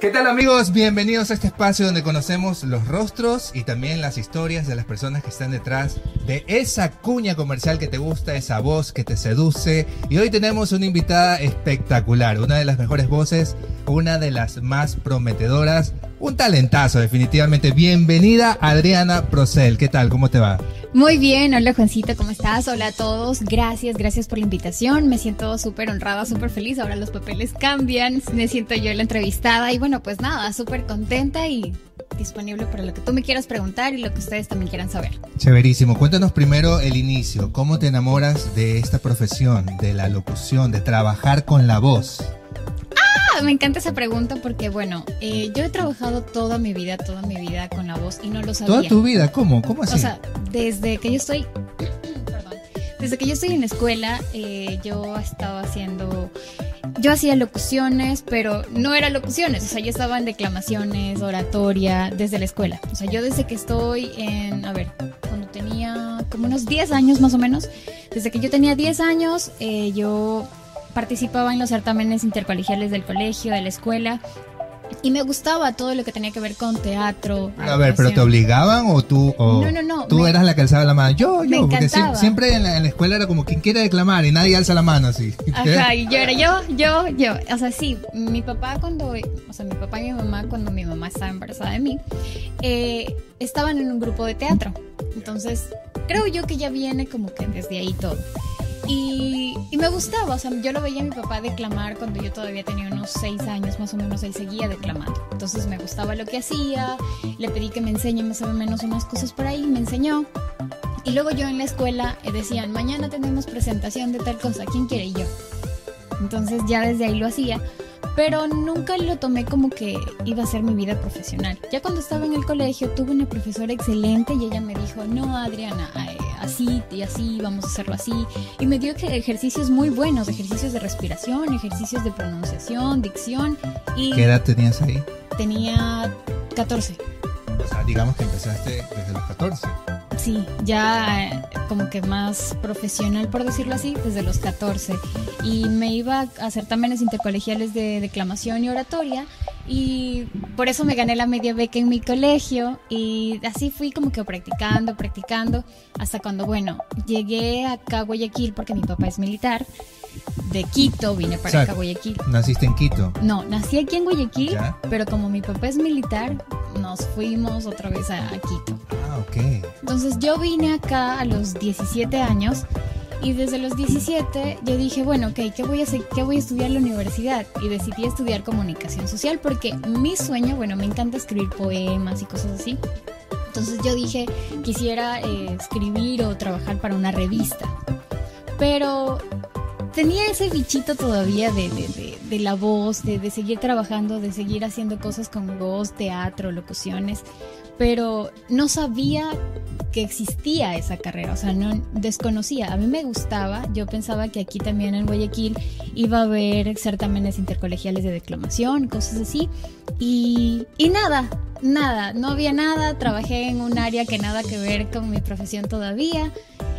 ¿Qué tal amigos? Bienvenidos a este espacio donde conocemos los rostros y también las historias de las personas que están detrás de esa cuña comercial que te gusta, esa voz que te seduce. Y hoy tenemos una invitada espectacular, una de las mejores voces, una de las más prometedoras, un talentazo definitivamente. Bienvenida Adriana Procel, ¿qué tal? ¿Cómo te va? Muy bien, hola Juancito, ¿cómo estás? Hola a todos, gracias, gracias por la invitación, me siento súper honrada, súper feliz, ahora los papeles cambian, me siento yo la entrevistada y bueno, pues nada, súper contenta y disponible para lo que tú me quieras preguntar y lo que ustedes también quieran saber. Chéverísimo, cuéntanos primero el inicio, ¿cómo te enamoras de esta profesión, de la locución, de trabajar con la voz? me encanta esa pregunta porque, bueno, eh, yo he trabajado toda mi vida, toda mi vida con la voz y no lo sabía. ¿Toda tu vida? ¿Cómo? ¿Cómo así? O sea, desde que yo estoy, perdón, desde que yo estoy en la escuela, eh, yo estaba haciendo, yo hacía locuciones, pero no eran locuciones, o sea, yo estaba en declamaciones, oratoria, desde la escuela. O sea, yo desde que estoy en, a ver, cuando tenía como unos 10 años más o menos, desde que yo tenía 10 años, eh, yo participaba en los certámenes intercolegiales del colegio, de la escuela. Y me gustaba todo lo que tenía que ver con teatro. a ver, ¿pero te obligaban o tú, o no, no, no, tú eras la que alzaba la mano? Yo, yo, porque siempre, en, la, escuela era como quien quiere declamar y nadie alza la mano así. Ajá, y yo era yo, yo, yo. O sea, sí, mi papá cuando, o sea, mi papá y mi mamá cuando mi mamá estaba embarazada de mí, eh, estaban en un grupo de teatro. Entonces, creo yo que ya viene como que desde ahí todo. Y, me gustaba, o sea, yo lo veía a mi papá declamar cuando yo todavía tenía unos seis años más o menos, él seguía declamando. Entonces me gustaba lo que hacía, le pedí que me enseñe más o menos unas cosas por ahí, me enseñó. Y luego yo en la escuela decían, mañana tenemos presentación de tal cosa, ¿quién quiere? Y yo. Entonces ya desde ahí lo hacía pero nunca lo tomé como que iba a ser mi vida profesional. Ya cuando estaba en el colegio tuve una profesora excelente y ella me dijo, no Adriana, eh, así y así, vamos a hacerlo así. Y me dio ejercicios muy buenos, ejercicios de respiración, ejercicios de pronunciación, dicción. Y ¿Qué edad tenías ahí? Tenía 14. O sea, digamos que empezaste desde los 14. Sí, ya eh, como que más profesional, por decirlo así, desde los 14. Y me iba a también intercolegiales de declamación y oratoria. Y por eso me gané la media beca en mi colegio. Y así fui como que practicando, practicando. Hasta cuando, bueno, llegué acá a Guayaquil porque mi papá es militar de Quito, vine para acá Guayaquil. ¿Naciste en Quito? No, nací aquí en Guayaquil, pero como mi papá es militar, nos fuimos otra vez a, Quito. Ah, ok. Entonces yo vine acá a los 17 años y desde los 17 yo dije, bueno, ok, ¿qué voy a hacer? ¿Qué voy a estudiar en la universidad? Y decidí estudiar comunicación social porque mi sueño, bueno, me encanta escribir poemas y cosas así. Entonces yo dije, quisiera eh, escribir o trabajar para una revista. Pero tenía ese bichito todavía de, de, de, la voz, de, seguir trabajando, de seguir haciendo cosas con voz, teatro, locuciones, pero no sabía que existía esa carrera, o sea, no desconocía. A mí me gustaba, yo pensaba que aquí también en Guayaquil iba a haber certámenes intercolegiales de declamación, cosas así, y, y nada, nada, no había nada, trabajé en un área que nada que ver con mi profesión todavía.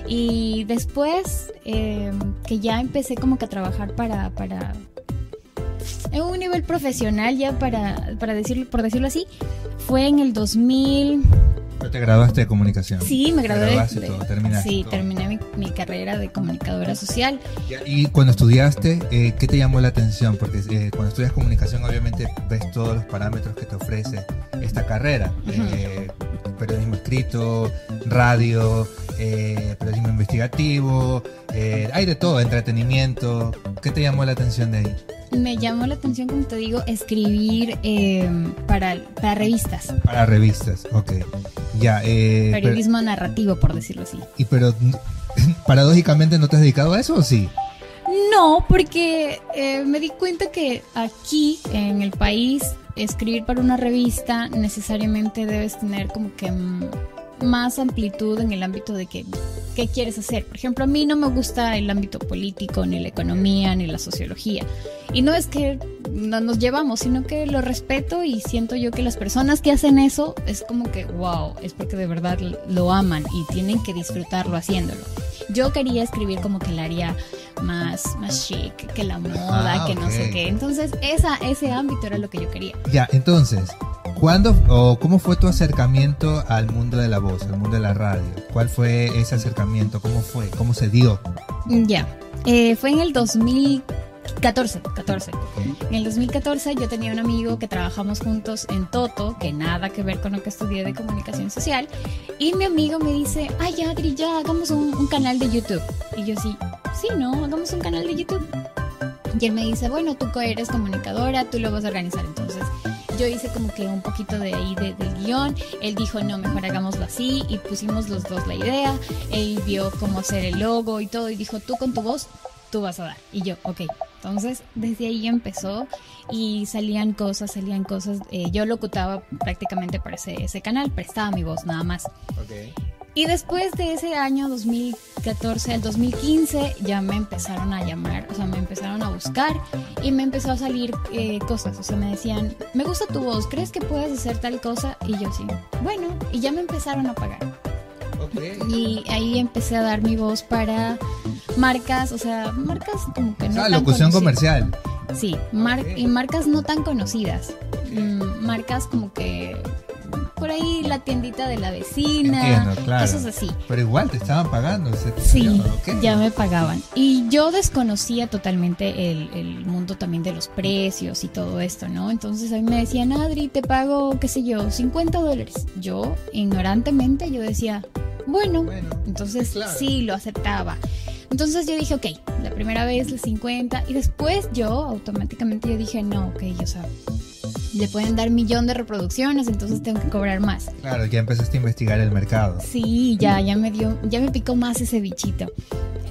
Y después em, que ya empecé como que a trabajar para, para en un nivel profesional ya para, para decirlo, por decirlo así, fue en el 2000. ¿Pero te graduaste de comunicación? Sí, me gradué. De, todo, terminaste sí, terminé mi, carrera de comunicadora social. Y cuando estudiaste, eh, ¿qué te llamó la atención? Porque eh, cuando estudias comunicación obviamente ves todos los parámetros que te ofrece esta carrera. Eh, periodismo escrito, radio, periodismo investigativo, hay de todo, entretenimiento. ¿Qué te llamó la atención de ahí? Me llamó la atención, como te digo, escribir em, para, para revistas. Para revistas, ok. Ya, eh, Periodismo narrativo, por decirlo así. ¿Y pero paradójicamente no te has dedicado a eso o sí? No, porque eh, me di cuenta que aquí en el país escribir para una revista necesariamente debes tener como que más amplitud en el ámbito de que, qué quieres hacer. Por ejemplo, a mí no me gusta el ámbito político, ni la economía, ni la sociología. Y no es que no nos llevamos, sino que lo respeto y siento yo que las personas que hacen eso es como que, wow, es porque de verdad lo aman y tienen que disfrutarlo haciéndolo. Yo quería escribir como que el área más, más chic, que la moda, Ah, que no sé qué. Entonces, esa, ese ámbito era lo que yo quería. Ya, entonces, ¿cuándo o cómo fue tu acercamiento al mundo de la voz, al mundo de la radio? ¿Cuál fue ese acercamiento? ¿Cómo fue? ¿Cómo se dio? Ya, eh, fue en el 2014, 14. En el 2014 yo tenía un amigo que trabajamos juntos en Toto, que nada que ver con lo que estudié de comunicación social, y mi amigo me dice, ay Adri, ya hagamos un, un canal de YouTube. Y yo sí, sí, no, hagamos un canal de YouTube. Y él me dice, bueno, tú eres comunicadora, tú lo vas a organizar. Entonces yo hice como que un poquito de ahí de- del guion. Él dijo, no, mejor hagámoslo así. Y pusimos los dos la idea. Él vio cómo hacer el logo y todo. Y dijo, tú con tu voz, tú vas a dar. Y yo, ok. Entonces desde ahí empezó y salían cosas, salían cosas. Eh, yo locutaba prácticamente para ese, ese canal, prestaba mi voz nada más. Y después de ese año 2014 al 2015 ya me empezaron a llamar, o sea, me empezaron a buscar y me empezó a salir eh, cosas, o sea, me decían, me gusta tu voz, ¿crees que puedes hacer tal cosa? Y yo sí, bueno, y ya me empezaron a pagar. Y ahí empecé a dar mi voz para marcas, o sea, marcas como que no Ah, tan locución conocidas. comercial. Sí, mar- y marcas no tan conocidas. Mm, marcas como que por ahí la tiendita de la vecina, Entiendo, claro. cosas así. Pero igual te estaban pagando. ese- Sí, ya me pagaban. Y yo desconocía totalmente el, el mundo también de los precios y todo esto, ¿no? Entonces a mí me decían, Adri, te pago, qué sé yo, 50 dólares. Yo, ignorantemente, yo decía, bueno, Bueno, entonces claro. sí, lo aceptaba. Entonces yo dije, ok, la primera vez los 50 y después yo automáticamente yo dije, no, ok, o sea, le pueden dar millón de reproducciones, entonces tengo que cobrar más. Claro, ya empezaste a investigar el mercado. Sí, ya, ya me dio, ya me picó más ese bichito.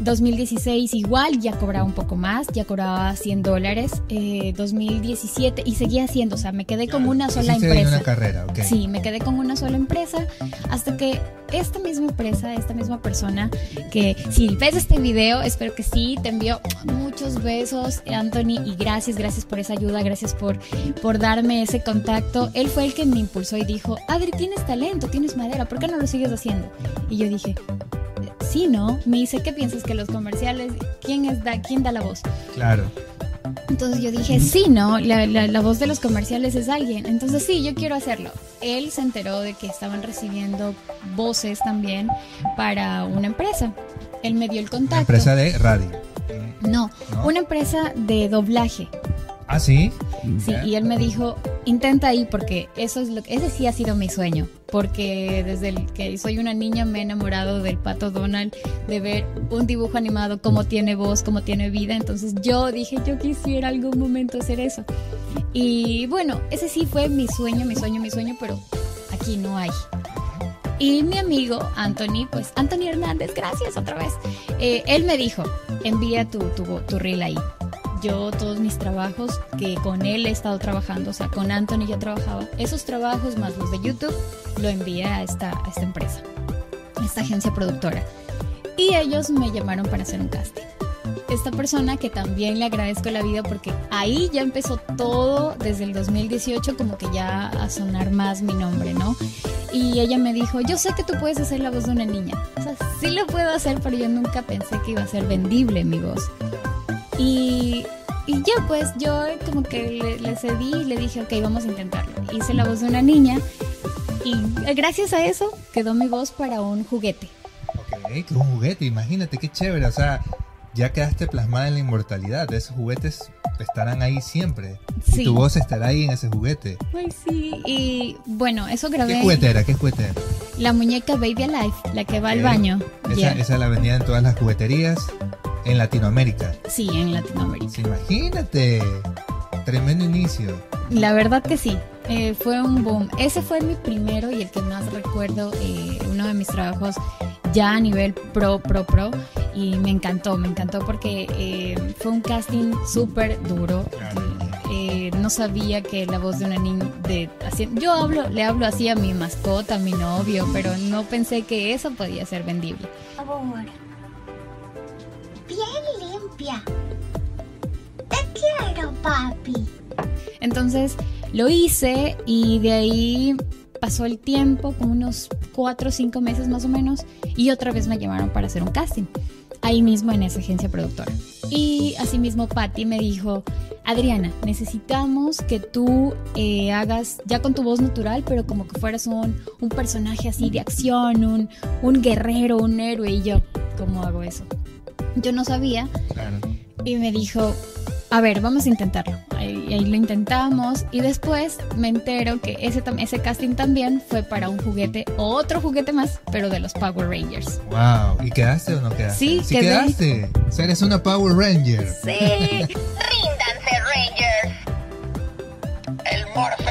2016 igual, ya cobraba un poco más, ya cobraba 100 dólares. Eh, 2017 y seguía haciendo, o sea, me quedé con una sola empresa. una carrera, ok. Sí, me quedé con una sola empresa hasta que esta misma empresa, esta misma persona, que si ves este video, espero que sí, te envío muchos besos, Anthony, y gracias, gracias por esa ayuda, gracias por, por darme ese contacto. Él fue el que me impulsó y dijo, Adri, tienes talento, tienes madera, ¿por qué no lo sigues haciendo? Y yo dije, sí, ¿no? Me dice, ¿qué piensas que los comerciales, quién, es da, quién da la voz? Claro. Entonces yo dije, sí, ¿no? La, la- la voz de los comerciales es alguien. Entonces sí, yo quiero hacerlo. Él se enteró de que estaban recibiendo voces también para una empresa. Él me dio el Una contacto. empresa de radio. No, ¿No? una empresa de doblaje. Ah, sí. Sí, y él me dijo, intenta ahí porque eso es lo que, ese sí ha sido mi sueño, porque desde el que soy una niña me he enamorado del pato Donald, de ver un dibujo animado, cómo tiene voz, cómo tiene vida, entonces yo dije, yo quisiera algún momento hacer eso. Y bueno, ese sí fue mi sueño, mi sueño, mi sueño, pero aquí no hay. Y mi amigo Anthony, pues Anthony Hernández, gracias otra vez. eh, él me dijo, envía tu, tu, tu reel ahí. Yo todos mis trabajos que con él he estado trabajando, o sea, con Anthony ya trabajaba, esos trabajos más los de YouTube, lo envié a esta, empresa, esta agencia productora. Y ellos me llamaron para hacer un casting. Esta persona que también le agradezco la vida porque ahí ya empezó todo desde el 2018 como que ya a sonar más mi nombre, ¿no? Y ella me dijo, yo sé que tú puedes hacer la voz de una niña. O sea, sí lo puedo hacer, pero yo nunca pensé que iba a ser vendible mi voz. Y, y ya pues yo como que le, le cedí y le dije, ok, vamos a intentarlo. Hice la voz de una niña y gracias a eso quedó mi voz para un juguete. Ok, que un juguete, imagínate qué chévere. O sea, ya quedaste plasmada en la inmortalidad. Esos juguetes estarán ahí siempre. Sí. Y tu voz estará ahí en ese juguete. Ay, sí. Y bueno, eso grabé. ¿Qué juguete era? ¿Qué juguete era? La muñeca Baby Alive, la que va al Ok. baño. Esa, Ya. esa la vendían en todas las jugueterías en Latinoamérica. Sí, en Latinoamérica. Sí, imagínate. Tremendo inicio. La verdad que sí, eh, fue un boom. Ese fue mi primero y el que más recuerdo, eh, uno de mis trabajos ya a nivel pro, pro, pro. Y me encantó, me encantó porque eh, fue un casting súper duro. Eh, no sabía que la voz de una niña de así- yo hablo le hablo así a mi mascota a mi novio pero no pensé que eso podía ser vendible favor. Bien limpia. Te quiero, papi. Entonces lo hice y de ahí pasó el tiempo, como unos cuatro o cinco meses más o menos, y otra vez me llamaron para hacer un casting, ahí mismo en esa agencia productora. Y asimismo Patty me dijo, Adriana, necesitamos que tú eh, hagas ya con tu voz natural, pero como que fueras un, un personaje así de acción, un, un guerrero, un héroe. Y yo, ¿cómo hago eso? Yo no sabía. Claro. Y me dijo, a ver, vamos a intentarlo. Ahí, ahí lo intentamos y después me entero que ese, ese casting también fue para un juguete, otro juguete más, pero de los Power Rangers. Wow. ¿Y quedaste o no quedaste? Sí, sí quedé. quedaste. O sea, eres una Power Ranger. Sí, Ríndanse, Rangers. El. Mm,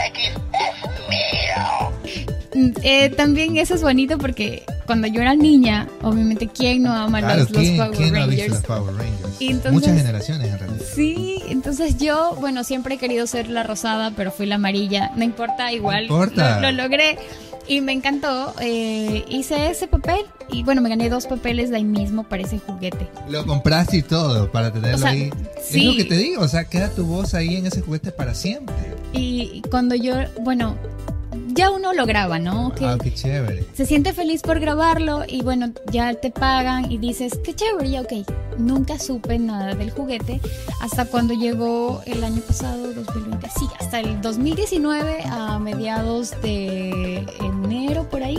eh, también eso es bonito porque cuando yo era niña, obviamente, ¿quién no ama Claro, los, los ¿quién, Power quién no ha visto Rangers? los Power Rangers? Entonces- Muchas generaciones en realidad. Sí, entonces yo, bueno, siempre he querido ser la rosada, pero fui la amarilla. No importa, igual importa. Lo, lo logré y me encantó. eh, hice ese papel y bueno, me gané dos papeles de ahí mismo para ese juguete. Lo compraste y todo para tenerlo O sea, ahí. sí. Es lo que te digo, o sea, queda tu voz ahí en ese juguete para siempre. Y cuando yo, bueno, ya uno lo graba, ¿no? Que Ah, qué chévere. se siente feliz por grabarlo y bueno, ya te pagan y dices, qué chévere, ya ok. Nunca supe nada del juguete hasta cuando llegó el año pasado, 2020. Sí, hasta el 2019 a mediados de enero por ahí.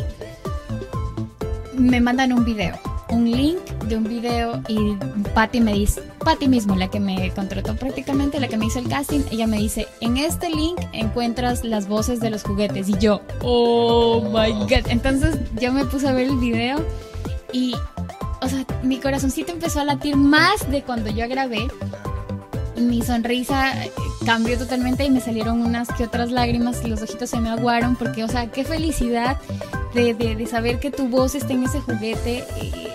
Me mandan un video, un link de un video y Patty me dice, Patty mismo, la que me contrató prácticamente, la que me hizo el casting, ella me dice, en este link encuentras las voces de los juguetes y yo, oh my god. Entonces yo me puse a ver el video y, o sea, mi corazoncito empezó a latir más de cuando yo grabé. Mi sonrisa eh, cambió totalmente y me salieron unas que otras lágrimas y los ojitos se me aguaron porque, o sea, qué felicidad de, de- saber que tu voz está en ese juguete. eh,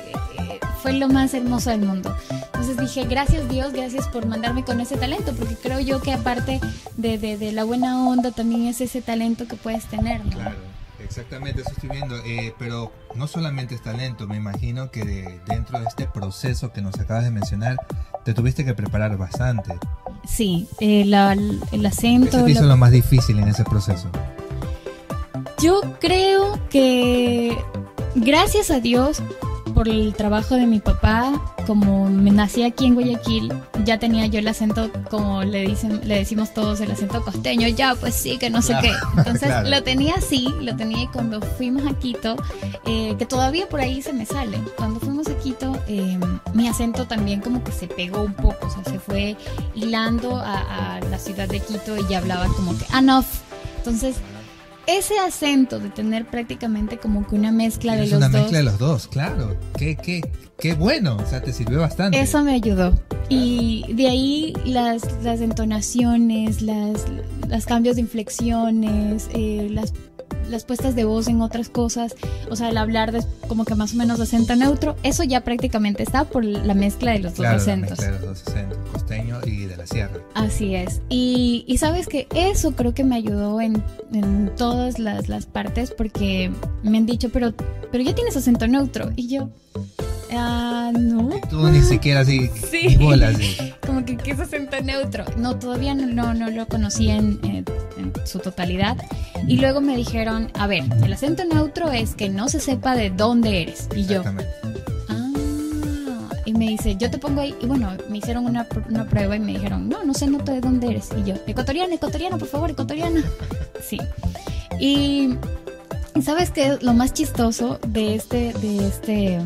fue lo más hermoso del mundo. Entonces dije, gracias Dios, gracias por mandarme con ese talento, porque creo yo que aparte de, de- de la buena onda también es ese talento que puedes tener. ¿no? Claro, exactamente, eso estoy viendo. Eh, pero no solamente es talento, me imagino que de- dentro de este proceso que nos acabas de mencionar, te tuviste que preparar bastante. Sí, eh, la- el ¿Qué acento. se te hizo lo- lo más difícil en ese proceso? Yo creo que gracias a Dios por el trabajo de mi papá, como me nací aquí en Guayaquil, ya tenía yo el acento, como le dicen, le decimos todos, el acento costeño, ya pues sí, que no sé Claro, qué. Entonces claro. lo tenía así, lo tenía y cuando fuimos a Quito, eh, que todavía por ahí se me sale. Cuando fuimos a Quito, eh, mi acento también como que se pegó un poco, o sea, se fue hilando a, a la ciudad de Quito y ya hablaba como que enough. Entonces, ese acento de tener prácticamente como que una mezcla de los una dos, mezcla de los dos, claro. Qué, qué, qué bueno, o sea, te sirvió bastante. eso me ayudó. Y de ahí las, las entonaciones, las, los cambios de inflexiones, eh, las, las puestas de voz en otras cosas, o sea, el hablar de, como que más o menos acento neutro, eso ya prácticamente está por la mezcla de los Claro, dos la acentos. mezcla de los dos acentos, costeño y de la sierra. Así es. Y, y sabes que eso creo que me ayudó en, en todas las, las partes porque me han dicho, pero, pero ya tienes acento neutro. Y yo, ah, no. Tú ni siquiera así, Sí. ni bola así. Como que, ¿qué es acento neutro? No, todavía no, no, no lo conocí en, en- en su totalidad. Y luego me dijeron, a ver, el acento neutro es que no se sepa de dónde eres. Y yo. Ah, y me dice, yo te pongo ahí, y bueno, me hicieron una, una prueba y me dijeron, no, no se nota de dónde eres. Y yo, ecuatoriana, ecuatoriana, por favor, ecuatoriana. Sí. Y, sabes que lo más chistoso de este, de este,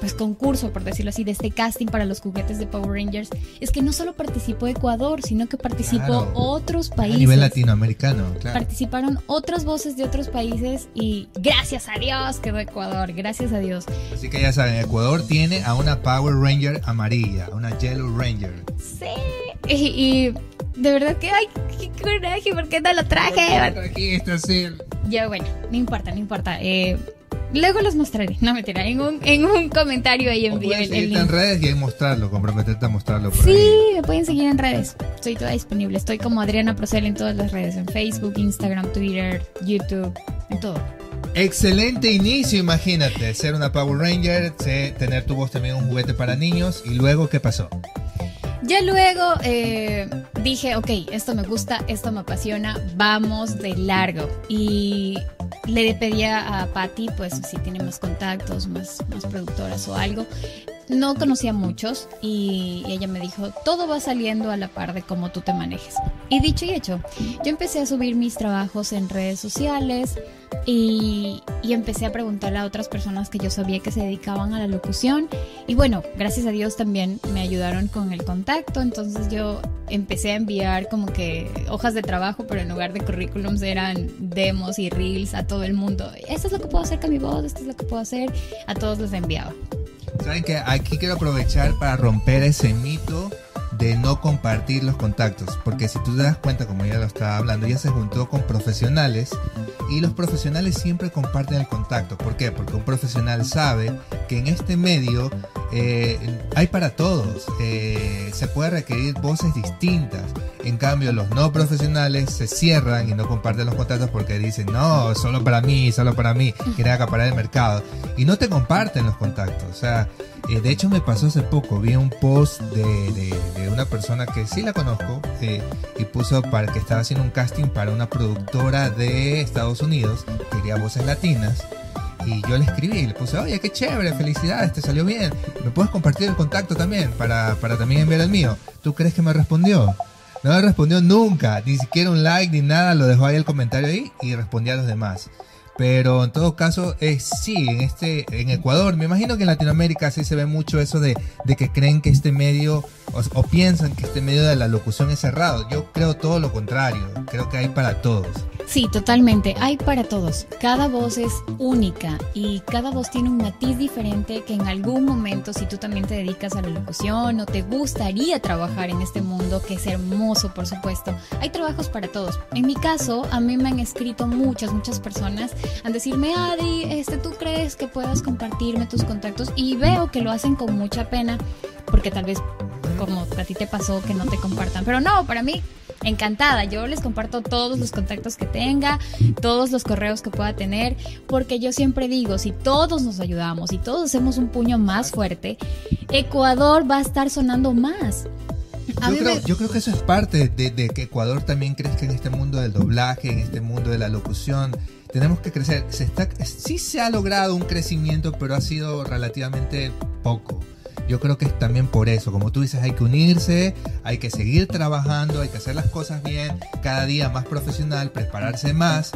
pues concurso, por decirlo así, de este casting para los juguetes de Power Rangers, es que no solo participó Ecuador, sino que participó Claro. otros A países. nivel latinoamericano, claro. Participaron otras voces de otros países y gracias a Dios quedó Ecuador, gracias a Dios. Así que ya saben, Ecuador tiene a una Power Ranger amarilla, a una Yellow Ranger. Sí. Y, y de verdad que, ay, qué coraje, ¿por qué no lo traje? Está así. Ya, bueno, no importa, no importa. Eh, luego los mostraré, no mentira, en un, en un comentario ahí O envío puedes el, el seguirte en redes y ahí mostrarlo, comprometerte a mostrarlo por Sí, ahí. me pueden seguir en redes. Estoy toda disponible. Estoy como Adriana Procel en todas las redes: en Facebook, Instagram, Twitter, YouTube, en todo. Excelente inicio, imagínate, ser una Power Ranger, tener tu voz también un juguete para niños y luego ¿qué pasó? Ya luego eh, dije, ok, esto me gusta, esto me apasiona, vamos de largo. Y le pedía a Patty, pues si tiene más contactos, más, más productoras o algo, no conocía muchos y ella me dijo, todo va saliendo a la par de cómo tú te manejes. Y dicho y hecho, yo empecé a subir mis trabajos en redes sociales y, y empecé a preguntarle a otras personas que yo sabía que se dedicaban a la locución. Y bueno, gracias a Dios también me ayudaron con el contacto, entonces yo empecé a enviar como que hojas de trabajo, pero en lugar de currículums eran demos y reels a todo el mundo. Esto es lo que puedo hacer con mi voz, esto es lo que puedo hacer, a todos les enviaba. Saben que aquí quiero aprovechar para romper ese mito de no compartir los contactos, porque si tú te das cuenta, como ya lo estaba hablando, ella se juntó con profesionales y los profesionales siempre comparten el contacto. ¿Por qué? Porque un profesional sabe que en este medio eh, hay para todos, eh, se puede requerir voces distintas. En cambio, los no profesionales se cierran y no comparten los contactos porque dicen, no, solo para mí, solo para mí, quieren acaparar el mercado. Y no te comparten los contactos. O sea, eh, de hecho me pasó hace poco, vi un post de, de- de una persona que sí la conozco y puso para que estaba haciendo un casting para una productora de Estados Unidos, que quería voces latinas. Y yo le escribí y le puse, oye, qué chévere, felicidades, te salió bien. ¿Me puedes compartir el contacto también para, para también enviar el mío? ¿Tú crees que me respondió? No me respondió nunca, ni siquiera un like ni nada, lo dejó ahí el comentario ahí y respondía a los demás. Pero en todo caso, eh, sí, en este, en Ecuador, me imagino que en Latinoamérica sí se ve mucho eso de, de que creen que este medio, o, o piensan que este medio de la locución es cerrado. Yo creo todo lo contrario, creo que hay para todos. Sí, totalmente. Hay para todos. Cada voz es única y cada voz tiene un matiz diferente que en algún momento, si tú también te dedicas a la locución o te gustaría trabajar en este mundo, que es hermoso, por supuesto, hay trabajos para todos. En mi caso, a mí me han escrito muchas, muchas personas a decirme, Adi, este, ¿tú crees que puedas compartirme tus contactos? Y veo que lo hacen con mucha pena, porque tal vez como a ti te pasó que no te compartan. Pero no, para mí, encantada. Yo les comparto todos los contactos que tenga, todos los correos que pueda tener, porque yo siempre digo, si todos nos ayudamos y todos hacemos un puño más fuerte, Ecuador va a estar sonando más. Yo creo, me- yo creo que eso es parte de, de que Ecuador también crezca en este mundo del doblaje, en este mundo de la locución. Tenemos que crecer. Se está, sí se ha logrado un crecimiento, pero ha sido relativamente poco. Yo creo que es también por eso, como tú dices, hay que unirse, hay que seguir trabajando, hay que hacer las cosas bien, cada día más profesional, prepararse más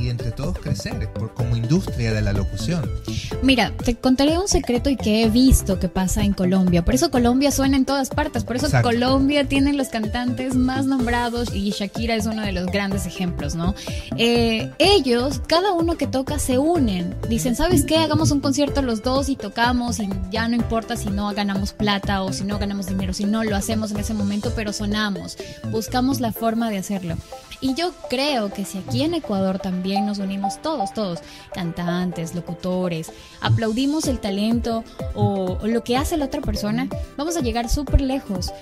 y entre todos crecer por, como industria de la locución. Mira, te contaré un secreto y que he visto que pasa en Colombia. Por eso Colombia suena en todas partes. Por eso Exacto. Colombia tiene los cantantes más nombrados y Shakira es uno de los grandes ejemplos, ¿no? Eh, ellos, cada uno que toca, se unen. Dicen, ¿sabes qué? Hagamos un concierto los dos y tocamos y ya no importa si no ganamos plata o si no ganamos dinero, si no lo hacemos en ese momento, pero sonamos. Buscamos la forma de hacerlo. Y yo creo que si aquí en Ecuador también nos unimos todos, todos, cantantes, locutores, aplaudimos el talento o, o lo que hace la otra persona, vamos a llegar súper lejos.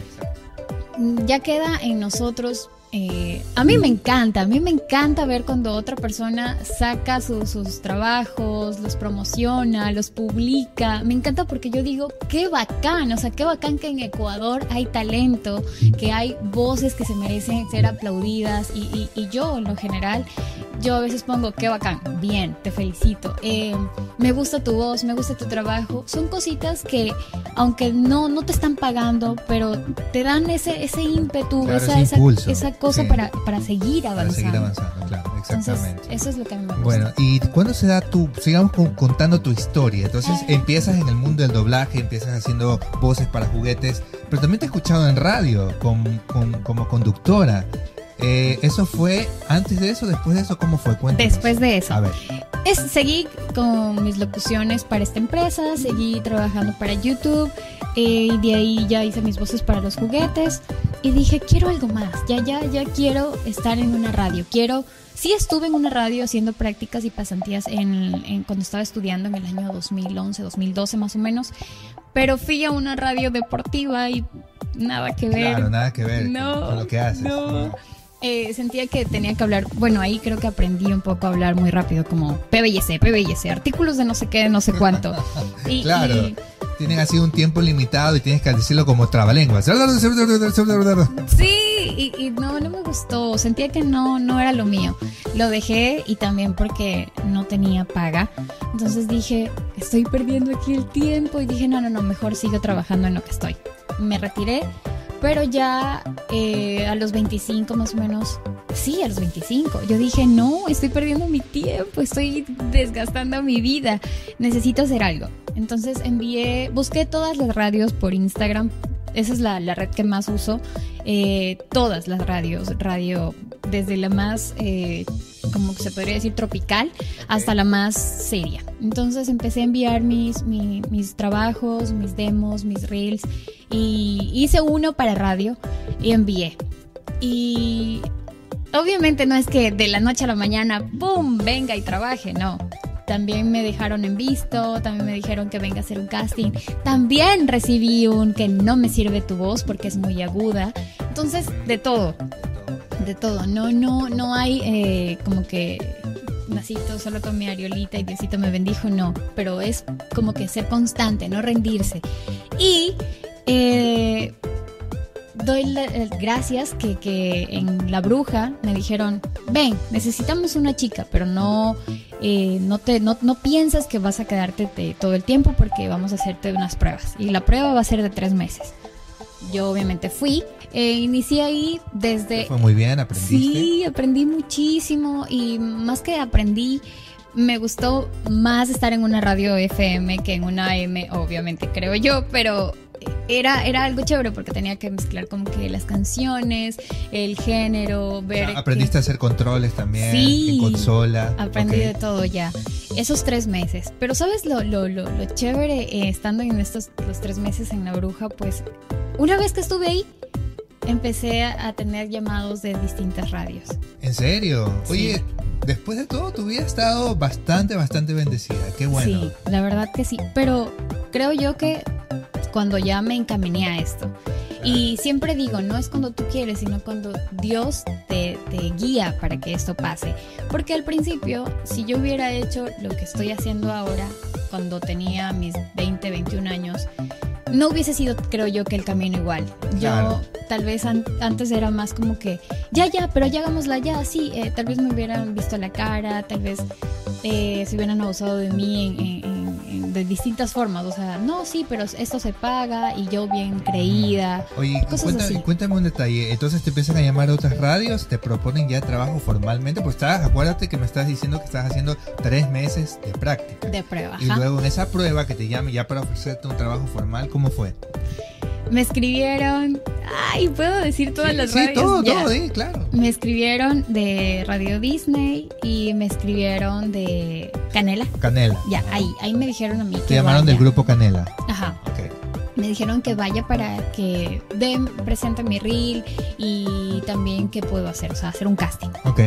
Ya queda en nosotros. Eh, a mí me encanta, a mí me encanta ver cuando otra persona saca su- sus trabajos, los promociona, los publica. Me encanta porque yo digo, qué bacán, o sea, qué bacán que en Ecuador hay talento, que hay voces que se merecen ser aplaudidas y, y- y yo en lo general, yo a veces pongo, qué bacán, bien, te felicito, eh, me gusta tu voz, me gusta tu trabajo. Son cositas que, aunque no, no te están pagando, pero te dan ese, ese ímpetu, Claro, esa, ese esa, impulso, esa cosa sí. para, para seguir Para avanzando. seguir avanzando, claro, Entonces, exactamente. eso es lo que a mí me gusta. Bueno, ¿y cuándo se da tu, sigamos con- contando tu historia? Entonces Eh. empiezas en el mundo del doblaje, empiezas haciendo voces para juguetes, pero también te he escuchado en radio con- con- como conductora. Eh, ¿Eso fue antes de eso, después de eso? ¿Cómo fue? Cuéntanos. Después de eso. A ver, Es, seguí con mis locuciones para esta empresa, seguí trabajando para YouTube eh, y de ahí ya hice mis voces para los juguetes y dije quiero algo más, ya ya ya quiero estar en una radio, quiero sí estuve en una radio haciendo prácticas y pasantías en, en- cuando estaba estudiando en el año 2011, 2012 más o menos, pero fui a una radio deportiva y nada que ver. claro, nada que ver No, con, con lo que haces. no. Eh, sentía que tenía que hablar, bueno, ahí creo que aprendí un poco a hablar muy rápido, como PBS, PBS, artículos de no sé qué, de no sé cuánto. Y, Claro. y- tienen así un tiempo limitado y tienes que decirlo como trabalenguas. Sí, y, y no, no me gustó. Sentía que no, no era lo mío. Lo dejé y también porque no tenía paga. Entonces dije, estoy perdiendo aquí el tiempo. Y dije, no, no, no, mejor sigo trabajando en lo que estoy. Me retiré, pero ya eh, a los 25 más o menos. Sí, a los 25. Yo dije, no, estoy perdiendo mi tiempo, estoy desgastando mi vida. Necesito hacer algo. Entonces envié, busqué todas las radios por Instagram. Esa es la, la red que más uso. Eh, todas las radios, radio, desde la más, eh, como se podría decir, tropical, hasta la más seria. Entonces empecé a enviar mis, mi- mis trabajos, mis demos, mis reels, y hice uno para radio y envié. Y obviamente no es que de la noche a la mañana, ¡pum!, venga y trabaje, no. También me dejaron en visto, también me dijeron que venga a hacer un casting. También recibí un que no me sirve tu voz porque es muy aguda. Entonces, de todo, de todo. No, no, no hay eh, como que nacito solo con mi ariolita y Diosito me bendijo, no. Pero es como que ser constante, no rendirse. Y eh, doy eh, gracias que, que en La Bruja me dijeron, ven, necesitamos una chica, pero no, eh, no, te, no, no piensas que vas a quedarte te- todo el tiempo porque vamos a hacerte unas pruebas. Y la prueba va a ser de tres meses. Yo obviamente fui, eh, inicié ahí desde... Fue muy bien, aprendiste. Sí, aprendí muchísimo y más que aprendí, me gustó más estar en una radio FM que en una AM, obviamente creo yo, pero era, era algo chévere porque tenía que mezclar como que las canciones, el género, O ver... sea, aprendiste a hacer controles también Sí. en consola. Aprendí de todo ya. Esos tres meses. Pero ¿sabes lo, lo, lo, lo chévere eh, estando en estos los tres meses en La Bruja? Pues una vez que estuve ahí, empecé a, tener llamados de distintas radios. ¿En serio? Sí. Oye, después de todo, tu vida ha estado bastante, bastante bendecida. Qué bueno. Sí, la verdad que sí. Pero creo yo que cuando ya me encaminé a esto. Y siempre digo, no es cuando tú quieres, sino cuando Dios te, te guía para que esto pase. Porque al principio, si yo hubiera hecho lo que estoy haciendo ahora, cuando tenía mis 20, 21 años, no hubiese sido, creo yo, que el camino igual. Yo Claro. tal vez an- antes era más como que, ya, ya, pero ya hagámosla ya, sí, eh, tal vez me hubieran visto la cara, tal vez eh, se hubieran abusado de mí en- en- en- en- de distintas formas. O sea, no, sí, pero esto se paga y yo bien creída. Oye, Cosas así. cuéntame un detalle. Entonces te empiezan a llamar a otras radios, te proponen ya trabajo formalmente. Pues estás, acuérdate que me estás diciendo que estás haciendo tres meses de práctica. De prueba. Y ajá. luego en esa prueba que te llamen ya para ofrecerte un trabajo formal, ¿cómo fue? Me escribieron. Ay, puedo decir todas sí, las sí, radios. todo, todo, sí, claro. Me escribieron de Radio Disney y me escribieron de Canela. Canela. Ya, ahí, ahí me dijeron a mí que Te llamaron del grupo Canela. Ajá. Ok. Me dijeron que vaya para que den, presente mi reel y también que puedo hacer, o sea, hacer un casting. Ok.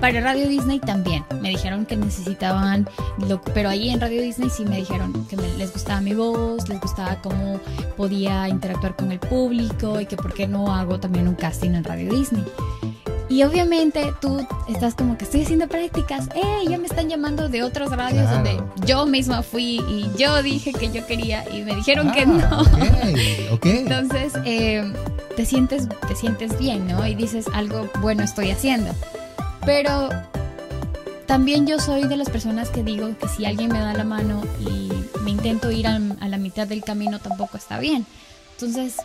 Para Radio Disney también. Me dijeron que necesitaban, lo, pero ahí en Radio Disney sí me dijeron que me- les gustaba mi voz, les gustaba cómo podía interactuar con el público y que por qué no hago también un casting en Radio Disney. Y obviamente tú estás como que estoy haciendo prácticas, ¡eh! Ya me están llamando de otras radios Claro. donde yo misma fui y yo dije que yo quería y me dijeron que Ah, no. Ok, ok. Entonces eh, te sientes te sientes bien, ¿no? Y dices algo bueno estoy haciendo. Pero también yo soy de las personas que digo que si alguien me da la mano y me intento ir a, a la mitad del camino tampoco está bien. Entonces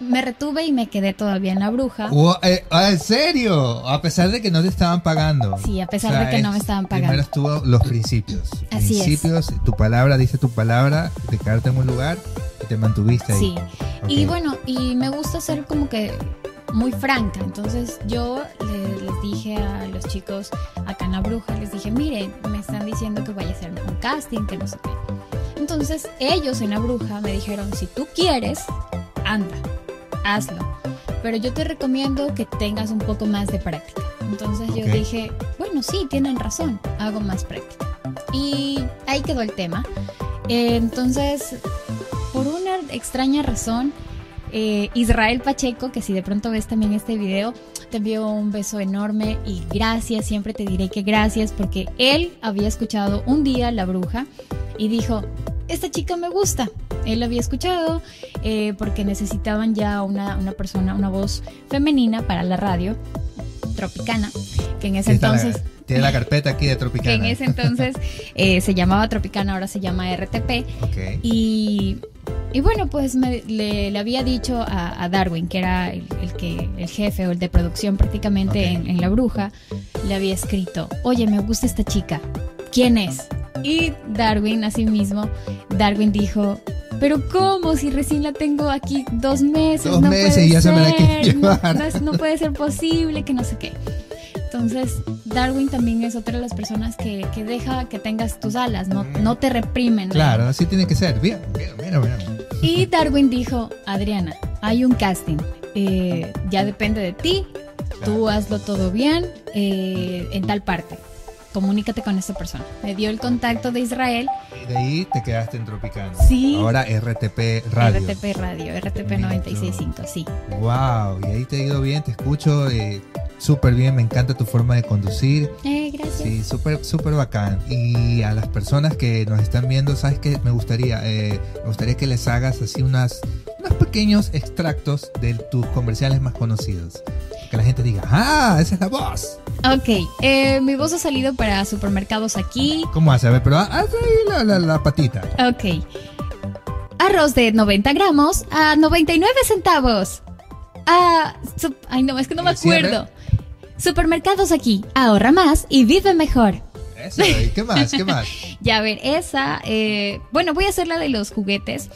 me retuve y me quedé todavía en la bruja. Eh, ah, ¿En serio? A pesar de que no te estaban pagando. Sí, a pesar de que no me es- estaban pagando. Primero estuvo los principios. Así es. principios, tu palabra dice tu palabra, de quedarte en un lugar y te mantuviste ahí. Sí. Y Ok. bueno, y me gusta ser como que muy franca. Entonces yo les los chicos acá en la bruja, les dije, miren, me están diciendo que vaya a hacer un casting, que no sé qué. Entonces ellos en la bruja me dijeron, si tú quieres, anda, hazlo. Pero yo te recomiendo que tengas un poco más de práctica. Entonces yo dije, bueno, sí, tienen razón, hago más práctica. Y ahí quedó el tema. Eh, entonces, por una extraña razón, eh, Israel Pacheco, que si de pronto ves también este video, te envío un beso enorme y gracias, siempre te diré que gracias porque él había escuchado un día La Bruja y dijo, esta chica me gusta. Él la había escuchado eh, porque necesitaban ya una, una persona, una voz femenina para la radio tropicana, que en ese la- entonces... tiene la carpeta aquí de Que Tropicana. en ese entonces eh, se llamaba Tropicana, ahora se llama RTP. Y, y bueno, pues me- le, le había dicho a, a Darwin, que era el, el que, el jefe o el de producción prácticamente en, en La Bruja, le había escrito, oye, me gusta esta chica, ¿quién es? Y Darwin, así mismo, Darwin dijo, pero ¿cómo? Si recién la tengo aquí dos meses. Dos no meses puede y ya se me la ser, no- llevar". No, no puede ser posible, que no sé qué. Entonces, Darwin también es otra de las personas que, que deja que tengas tus alas, no, no te reprimen. ¿no? Claro, así tiene que ser. Bien, bien, mira, mira. Y Darwin dijo, Adriana, hay un casting, eh, ya depende de ti, tú hazlo todo bien eh, en tal parte, comunícate con esta persona. Me dio el contacto de Israel, Y de ahí te quedaste en Tropicana. Sí. Ahora RTP Radio. RTP Radio, RTP Listo. 965, sí. Wow, y ahí te ha ido bien, te escucho eh, súper bien, me encanta tu forma de conducir. Eh, gracias. Sí, súper, súper bacán. Y a las personas que nos están viendo, ¿sabes qué? Me gustaría, eh, me gustaría que les hagas así unas, unos pequeños extractos de tus comerciales más conocidos. Que la gente diga, ¡ah! Esa es la voz. Ok, eh, mi voz ha salido para supermercados aquí. ¿Cómo hace? A ver, pero haz ahí la, la, la patita. Ok. Arroz de 90 gramos a 99 centavos. Ah, ay no, es que no ¿Y me acuerdo. Supermercados aquí, ahorra más y vive mejor. Eso, ¿y qué más? ¿Qué más? Ya, a ver, esa, eh, bueno, voy a hacer la de los juguetes.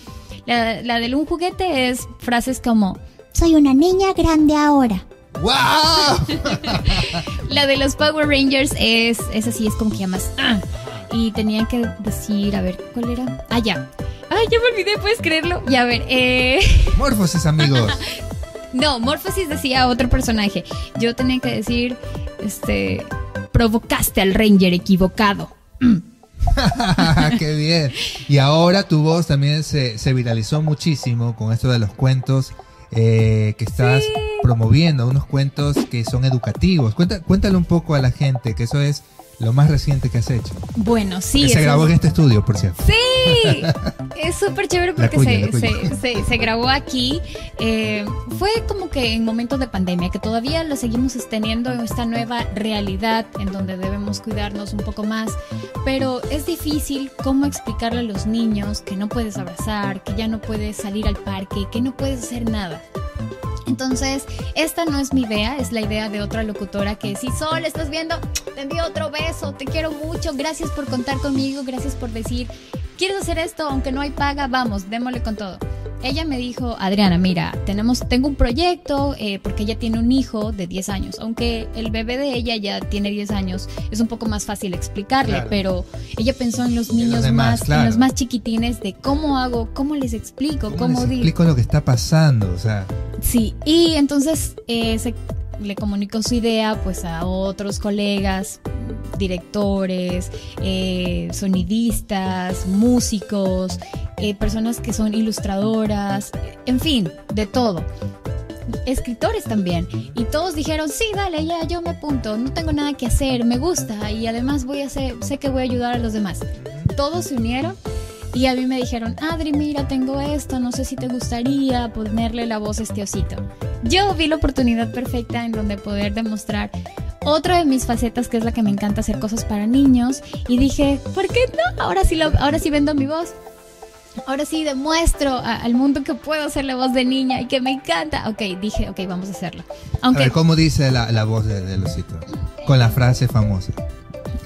La, la del un juguete es frases como, Soy una niña grande ahora. ¡Wow! la de los Power Rangers es, esa sí es como que llamas, ah. Y tenía que decir, a ver, ¿cuál era? Ah, ya. Ay, ya me olvidé, ¿puedes creerlo? Ya, a ver, eh... Morfosis, amigos. No, Morphosis decía otro personaje. Yo tenía que decir, este, provocaste al Ranger equivocado. Qué bien. Y ahora tu voz también se, se viralizó muchísimo con esto de los cuentos eh, que estás Sí. promoviendo, unos cuentos que son educativos. Cuenta, cuéntale un poco a la gente que eso es lo más reciente que has hecho. Bueno, sí. que se grabó es- en este estudio, por cierto. Sí, es súper chévere porque cuña, se, se- se- se grabó aquí. Eh, fue como que en momentos de pandemia, que todavía lo seguimos teniendo en esta nueva realidad en donde debemos cuidarnos un poco más. Pero es difícil cómo explicarle a los niños que no puedes abrazar, que ya no puedes salir al parque, que no puedes hacer nada. Entonces, esta no es mi idea, es la idea de otra locutora que si Sol estás viendo, te envío otro beso, te quiero mucho, gracias por contar conmigo, gracias por decir, ¿quieres hacer esto? Aunque no hay paga, vamos, démosle con todo. Ella me dijo, Adriana, mira, tenemos, tengo un proyecto eh, porque ella tiene un hijo de 10 años. Aunque el bebé de ella ya tiene 10 años, es un poco más fácil explicarle, Claro. pero ella pensó en los En los niños demás, más, claro. en los más chiquitines de cómo hago, cómo les explico, ¿Cómo cómo, les digo. explico lo que está pasando? O sea, Sí, y entonces eh, se le comunicó su idea pues a otros colegas, directores, eh, sonidistas, músicos, eh, personas que son ilustradoras, en fin, de todo. Escritores también. Y todos dijeron, sí, dale, ya, yo me apunto, no tengo nada que hacer, me gusta y además voy a hacer, sé que voy a ayudar a los demás. Todos se unieron y a mí me dijeron, Adri, mira, tengo esto, no sé si te gustaría ponerle la voz a este osito. Yo vi la oportunidad perfecta en donde poder demostrar otra de mis facetas, que es la que me encanta hacer cosas para niños, y dije, ¿por qué no? Ahora sí, lo, ahora sí vendo mi voz. Ahora sí demuestro a- al mundo que puedo hacer la voz de niña y que me encanta. Ok, dije, ok, vamos a hacerlo. a Aunque ver, ¿cómo dice la, la voz de, del osito? Con la frase famosa.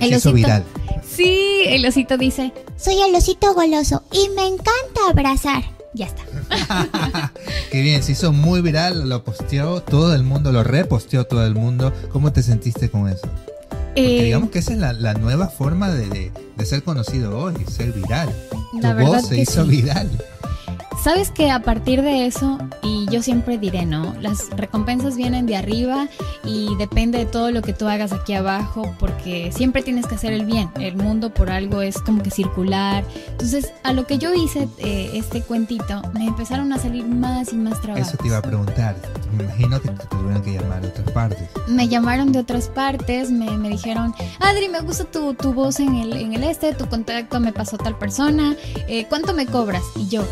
El hizo osito. viral. sí, el osito dice, Soy el osito goloso y me encanta abrazar. ya está. Qué bien, se hizo muy viral, lo posteó todo el mundo, lo reposteó todo el mundo. ¿Cómo te sentiste con eso? Porque Eh, digamos que esa es la, la nueva forma de, de- de ser conocido hoy, ser viral. La tu voz se que hizo sí. viral. Sabes que a partir de eso, y yo siempre diré, ¿no? Las recompensas vienen de arriba y depende de todo lo que tú hagas aquí abajo, porque siempre tienes que hacer el bien. El mundo por algo es como que circular. Entonces, a lo que yo hice eh, este cuentito, me empezaron a salir más y más trabajos. Eso te iba a preguntar. Me imagino que te tuvieron que llamar de otras partes. Me llamaron de otras partes, me, me dijeron, Adri, me gusta tu, tu voz en el, en el este, tu contacto me pasó tal persona, eh, ¿cuánto me cobras? Y yo,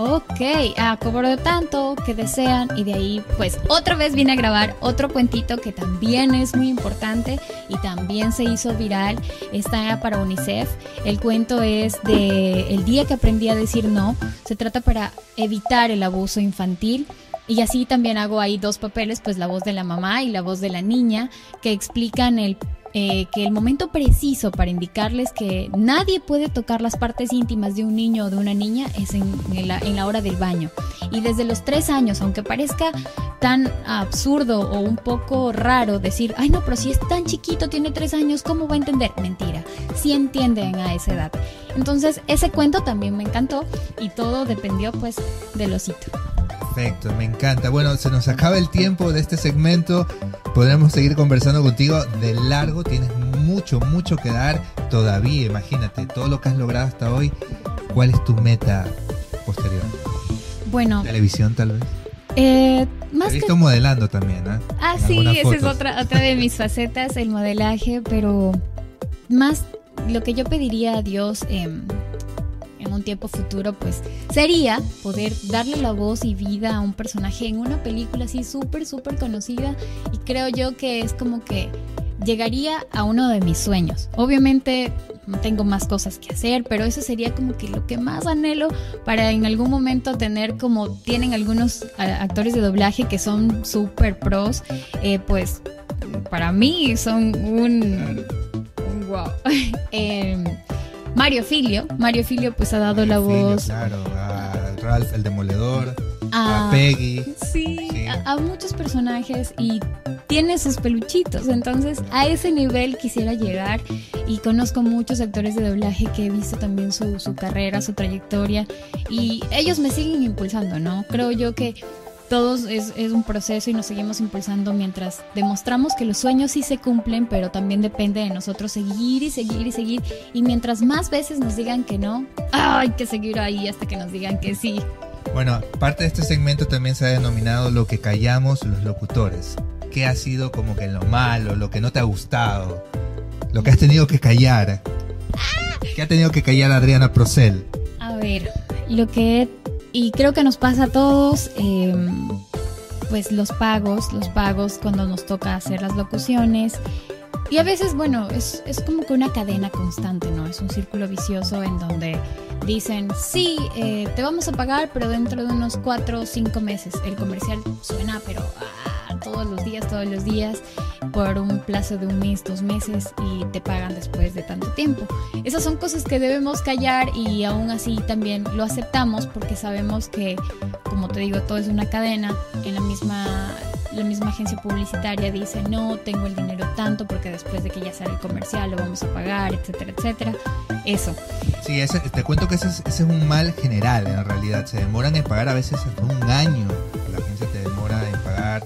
ok, ah, cobro tanto que desean y de ahí pues otra vez vine a grabar otro cuentito que también es muy importante y también se hizo viral, está para UNICEF, el cuento es de el día que aprendí a decir no, se trata para evitar el abuso infantil. Y así también hago ahí dos papeles, pues la voz de la mamá y la voz de la niña, que explican el eh, que el momento preciso para indicarles que nadie puede tocar las partes íntimas de un niño o de una niña es en, la, en la hora del baño. Y desde los tres años, aunque parezca tan absurdo o un poco raro decir, ay no, pero si es tan chiquito, tiene tres años, ¿cómo va a entender? Mentira, sí entienden a esa edad. Entonces ese cuento también me encantó y todo dependió pues del osito. Perfecto, me encanta. Bueno, se nos acaba el tiempo de este segmento. Podremos seguir conversando contigo de largo. Tienes mucho, mucho que dar todavía. Imagínate todo lo que has logrado hasta hoy. ¿Cuál es tu meta posterior? Bueno, Televisión, tal vez. eh, Te más he que visto modelando también, ¿ah? Ah, En sí, esa es otra, otra de mis facetas, el modelaje, pero más lo que yo pediría a Dios en un tiempo futuro, pues sería poder darle la voz y vida a un personaje en una película así súper, súper conocida y creo yo que es como que llegaría a uno de mis sueños. Obviamente tengo más cosas que hacer, pero eso sería como que lo que más anhelo para en algún momento tener como tienen algunos actores de doblaje que son súper pros, eh, pues para mí son un wow. Em, Mario Filio, Mario Filio pues ha dado la Filio, voz Claro, a Ralph el Demoledor, a, a Peggy. Sí, Sí. A, a muchos personajes y tiene sus peluchitos. Entonces, a ese nivel quisiera llegar. Y conozco muchos actores de doblaje que he visto también su, su carrera, su trayectoria. Y ellos me siguen impulsando, ¿no? Creo yo que todos es, es un proceso y nos seguimos impulsando mientras demostramos que los sueños sí se cumplen, pero también depende de nosotros seguir y seguir y seguir. Y mientras más veces nos digan que no, hay que seguir ahí hasta que nos digan que sí. Bueno, parte de este segmento también se ha denominado lo que callamos los locutores. ¿Qué ha sido como que lo malo, lo que no te ha gustado? Lo que has tenido que callar. ¿Qué ha tenido que callar Adriana Procel? A ver, lo que y creo que nos pasa a todos, eh, pues los pagos, los pagos cuando nos toca hacer las locuciones. Y a veces, bueno, es, es como que una cadena constante, ¿no? Es un círculo vicioso en donde dicen, sí, eh, te vamos a pagar, pero dentro de unos cuatro o cinco meses. El comercial suena, pero todos los días, todos los días, por un plazo de un mes, dos meses, y te pagan después de tanto tiempo. Esas son cosas que debemos callar y aún así también lo aceptamos porque sabemos que, como te digo, todo es una cadena. En la misma, la misma agencia publicitaria dice, no, tengo el dinero tanto porque después de que ya sale el comercial lo vamos a pagar, etcétera, etcétera. Eso. Sí, ese- te cuento que ese es, ese es un mal general en realidad. Se demoran en pagar a veces hasta un año. La agencia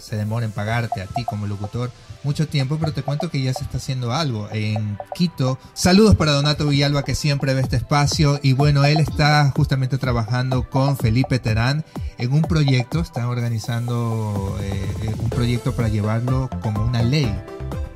se demora en pagarte a ti como locutor mucho tiempo, pero te cuento que ya se está haciendo algo en Quito. Saludos para Donato Villalba que siempre ve este espacio y bueno, él está justamente trabajando con Felipe Terán en un proyecto, están organizando eh, eh, un proyecto para llevarlo como una ley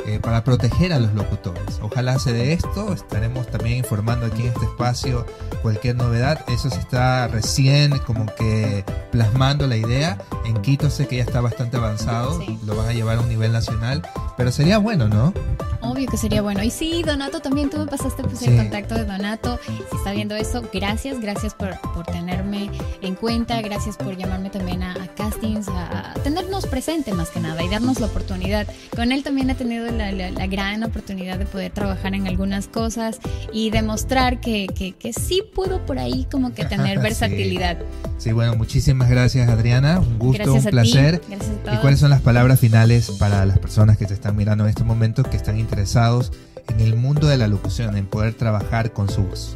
eh, para proteger a los locutores. Ojalá se dé esto, estaremos también informando aquí en este espacio cualquier novedad. Eso se está recién como que plasmando la idea. En Quito sé que ya está bastante avanzado, Sí. lo van a llevar a un nivel nacional, pero sería bueno, ¿no? Obvio que sería bueno. Y sí, Donato, también tú me pasaste pues, Sí. el contacto de Donato. Si está viendo eso, gracias, gracias por, por tenerme en cuenta, gracias por llamarme también a, a castings, a, a tenernos presente más que nada y darnos la oportunidad. Con él también he tenido la, la- la gran oportunidad de poder trabajar en algunas cosas y demostrar que, que, que sí puedo por ahí como que tener versatilidad. Sí, bueno, muchísimas gracias Adriana, un gusto, Gracias un placer. ti, gracias a ¿Y todos. cuáles son las palabras finales para las personas que te están mirando en este momento, que están interesados en el mundo de la locución, en poder trabajar con su voz?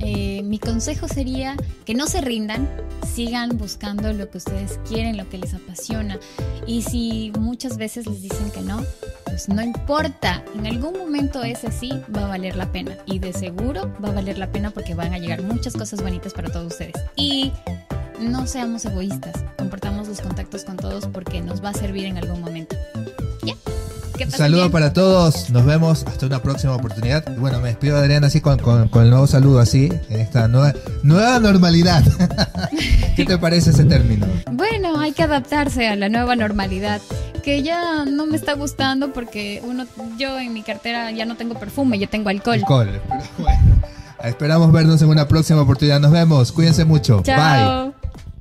Eh, mi consejo sería que no se rindan, sigan buscando lo que ustedes quieren, lo que les apasiona. Y si muchas veces les dicen que no, pues no importa, en algún momento ese sí va a valer la pena. Y de seguro va a valer la pena porque van a llegar muchas cosas bonitas para todos ustedes. Y no seamos egoístas, compartamos los contactos con todos porque nos va a servir en algún momento. ¿Ya? Que Un pasen saludo bien. para todos, nos vemos hasta una próxima oportunidad. Y Bueno, me despido de Adrián así con, con- con el nuevo saludo, así, en esta nueva, nueva normalidad. ¿Qué te parece ese término? Bueno, hay que adaptarse a la nueva normalidad, que ya no me está gustando porque uno, yo en mi cartera ya no tengo perfume, yo tengo alcohol. Alcohol. Pero bueno, esperamos vernos en una próxima oportunidad. Nos vemos, cuídense mucho. Bye.